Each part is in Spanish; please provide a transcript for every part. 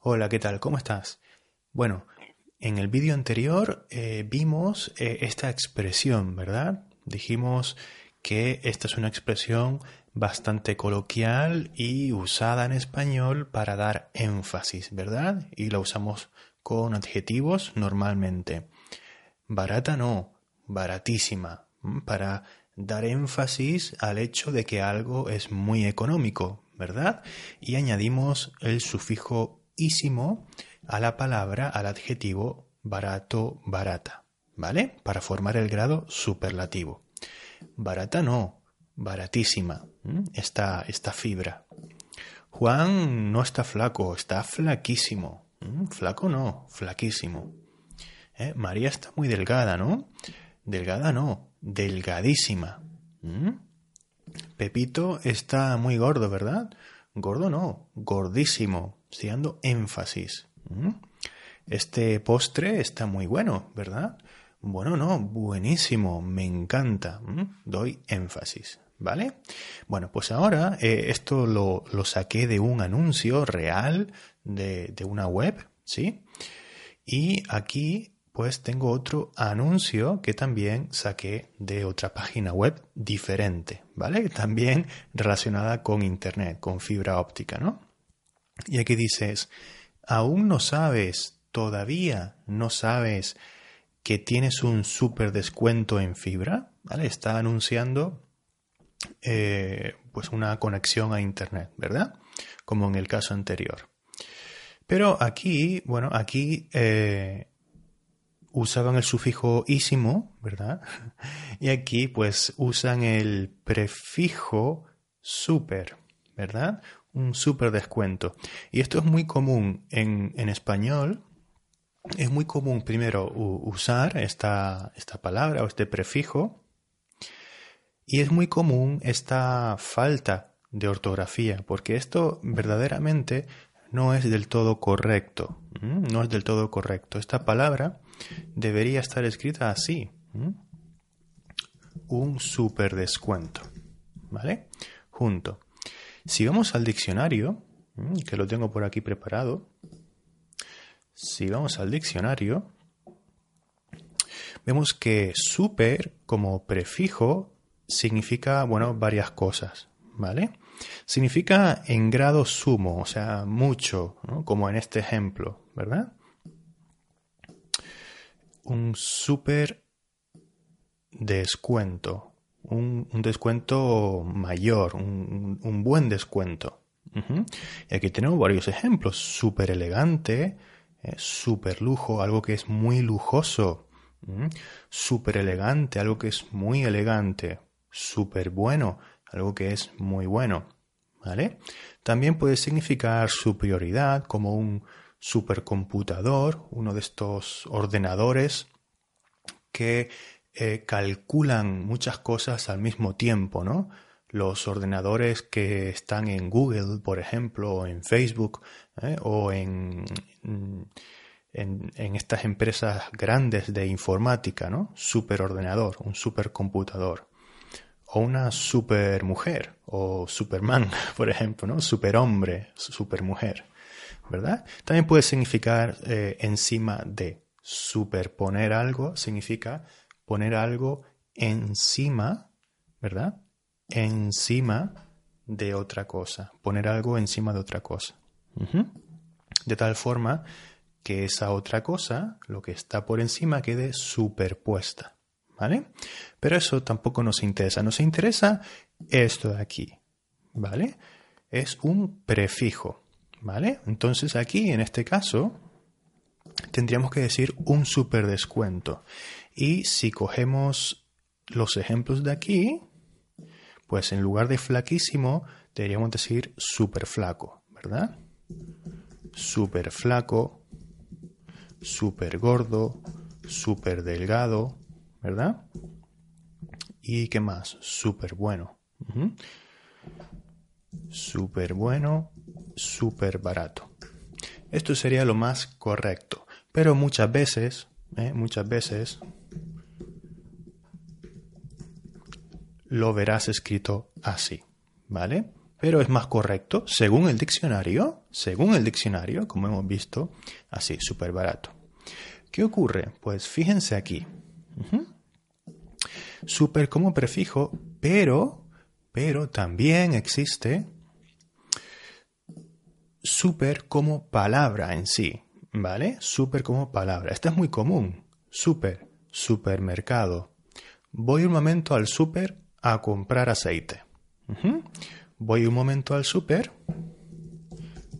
Hola, ¿qué tal? ¿Cómo estás? Bueno, en el vídeo anterior eh, vimos eh, esta expresión, ¿verdad? Dijimos que esta es una expresión bastante coloquial y usada en español para dar énfasis, ¿verdad? Y la usamos con adjetivos normalmente. Barata no, baratísima, para dar énfasis al hecho de que algo es muy económico, ¿verdad? Y añadimos el sufijo a la palabra, al adjetivo barato, barata, ¿vale? Para formar el grado superlativo. Barata no, baratísima, esta, esta fibra. Juan no está flaco, está flaquísimo. Flaco no, flaquísimo. ¿Eh? María está muy delgada, ¿no? Delgada no, delgadísima. Pepito está muy gordo, ¿verdad? Gordo no, gordísimo, dando énfasis. Este postre está muy bueno, ¿verdad? Bueno, no, buenísimo, me encanta. Doy énfasis, ¿vale? Bueno, pues ahora eh, esto lo, lo, saqué de un anuncio real de, de una web, ¿sí? Y aquí pues tengo otro anuncio que también saqué de otra página web diferente, ¿vale? También relacionada con Internet, con fibra óptica, ¿no? Y aquí dices, aún no sabes, todavía no sabes que tienes un súper descuento en fibra, ¿vale? Está anunciando eh, pues una conexión a Internet, ¿verdad? Como en el caso anterior. Pero aquí, bueno, aquí eh, usaban el sufijo ísimo, ¿verdad? Y aquí pues usan el prefijo super, ¿verdad? Un super descuento. Y esto es muy común en, en español. Es muy común primero usar esta, esta palabra o este prefijo. Y es muy común esta falta de ortografía, porque esto verdaderamente no es del todo correcto. No es del todo correcto. Esta palabra debería estar escrita así. Un super descuento. ¿Vale? Junto. Si vamos al diccionario, que lo tengo por aquí preparado, si vamos al diccionario, vemos que super como prefijo significa, bueno, varias cosas, ¿vale? Significa en grado sumo, o sea, mucho, como en este ejemplo, ¿verdad? Un súper descuento, un, descuento mayor, un, buen descuento. Y aquí tenemos varios ejemplos, súper elegante, eh, súper lujo, algo que es muy lujoso, súper elegante, algo que es muy elegante, súper bueno, algo que es muy bueno. ¿Vale? También puede significar superioridad como un supercomputador, uno de estos ordenadores que eh, calculan muchas cosas al mismo tiempo, ¿no? Los ordenadores que están en Google, por ejemplo, o en Facebook, ¿eh? o en, en, en, estas empresas grandes de informática, ¿no? Superordenador, un supercomputador o una supermujer o Superman, por ejemplo, ¿no? Superhombre, supermujer, ¿verdad? También puede significar eh, encima de. Superponer algo significa poner algo encima, ¿verdad? Encima de otra cosa. Poner algo encima de otra cosa. De tal forma que esa otra cosa, lo que está por encima, quede superpuesta. ¿vale? Pero eso tampoco nos interesa. Nos interesa esto de aquí, ¿vale? Es un prefijo, ¿vale? Entonces aquí, en este caso, tendríamos que decir un superdescuento. Y si cogemos los ejemplos de aquí, pues en lugar de flaquísimo, deberíamos decir super flaco, ¿verdad? Super flaco, super gordo, super delgado, ¿verdad? ¿Y qué más? Súper bueno. Súper bueno, súper barato. Esto sería lo más correcto. Pero muchas veces, ¿eh? muchas veces, lo verás escrito así, ¿vale? pero es más correcto, según el diccionario, según el diccionario, como hemos visto, así, súper barato. ¿Qué ocurre? Pues fíjense aquí. Súper como prefijo, pero, pero también existe súper como palabra en sí, ¿vale? Súper como palabra. Esta es muy común. Súper, supermercado. Voy un momento al súper a comprar aceite. Voy un momento al súper.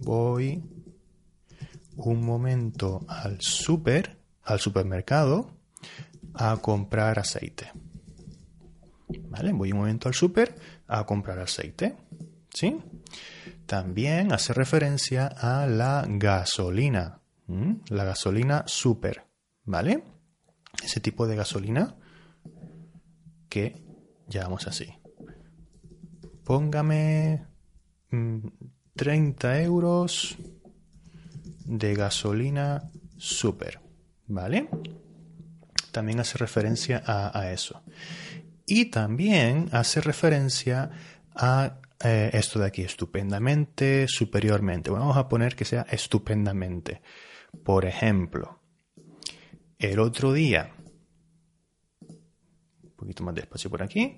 Voy un momento al súper, al supermercado, a comprar aceite. ¿Vale? Voy un momento al súper a comprar aceite. ¿Sí? También hace referencia a la gasolina. La gasolina super. ¿Vale? Ese tipo de gasolina que llamamos así póngame 30 mm, euros de gasolina super, ¿vale? También hace referencia a, eso. Y también hace referencia a eh, esto de aquí, estupendamente, superiormente. vamos a poner que sea estupendamente. Por ejemplo, el otro día, un poquito más despacio por aquí,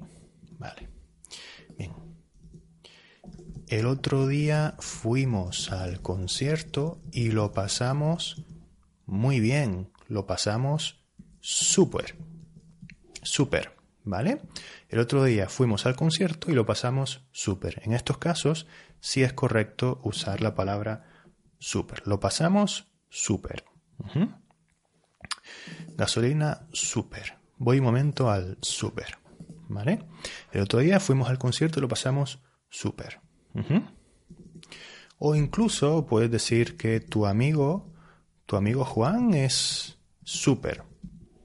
vale. Bien, el otro día fuimos al concierto y lo pasamos muy bien, lo pasamos súper, súper, ¿vale? El otro día fuimos al concierto y lo pasamos súper. En estos casos sí es correcto usar la palabra súper. Lo pasamos súper. Gasolina súper. Voy un momento al súper, ¿vale? El otro día fuimos al concierto y lo pasamos súper. O incluso puedes decir que tu amigo, tu amigo Juan es súper.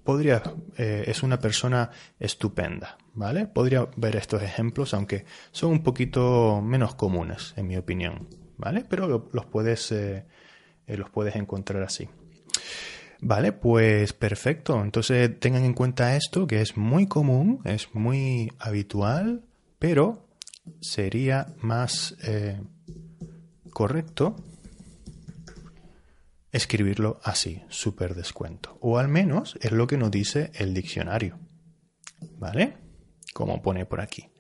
Podría, eh, es una persona estupenda, ¿vale? Podría ver estos ejemplos, aunque son un poquito menos comunes, en mi opinión, ¿vale? Pero los puedes, eh, eh, los puedes encontrar así. Vale, pues perfecto. Entonces tengan en cuenta esto, que es muy común, es muy habitual, pero sería más correcto escribirlo así, super descuento. O al menos es lo que nos dice el diccionario. ¿Vale? Como pone por aquí.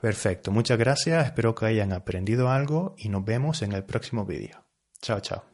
Perfecto, muchas gracias, espero que hayan aprendido algo y nos vemos en el próximo vídeo. Chao, chao.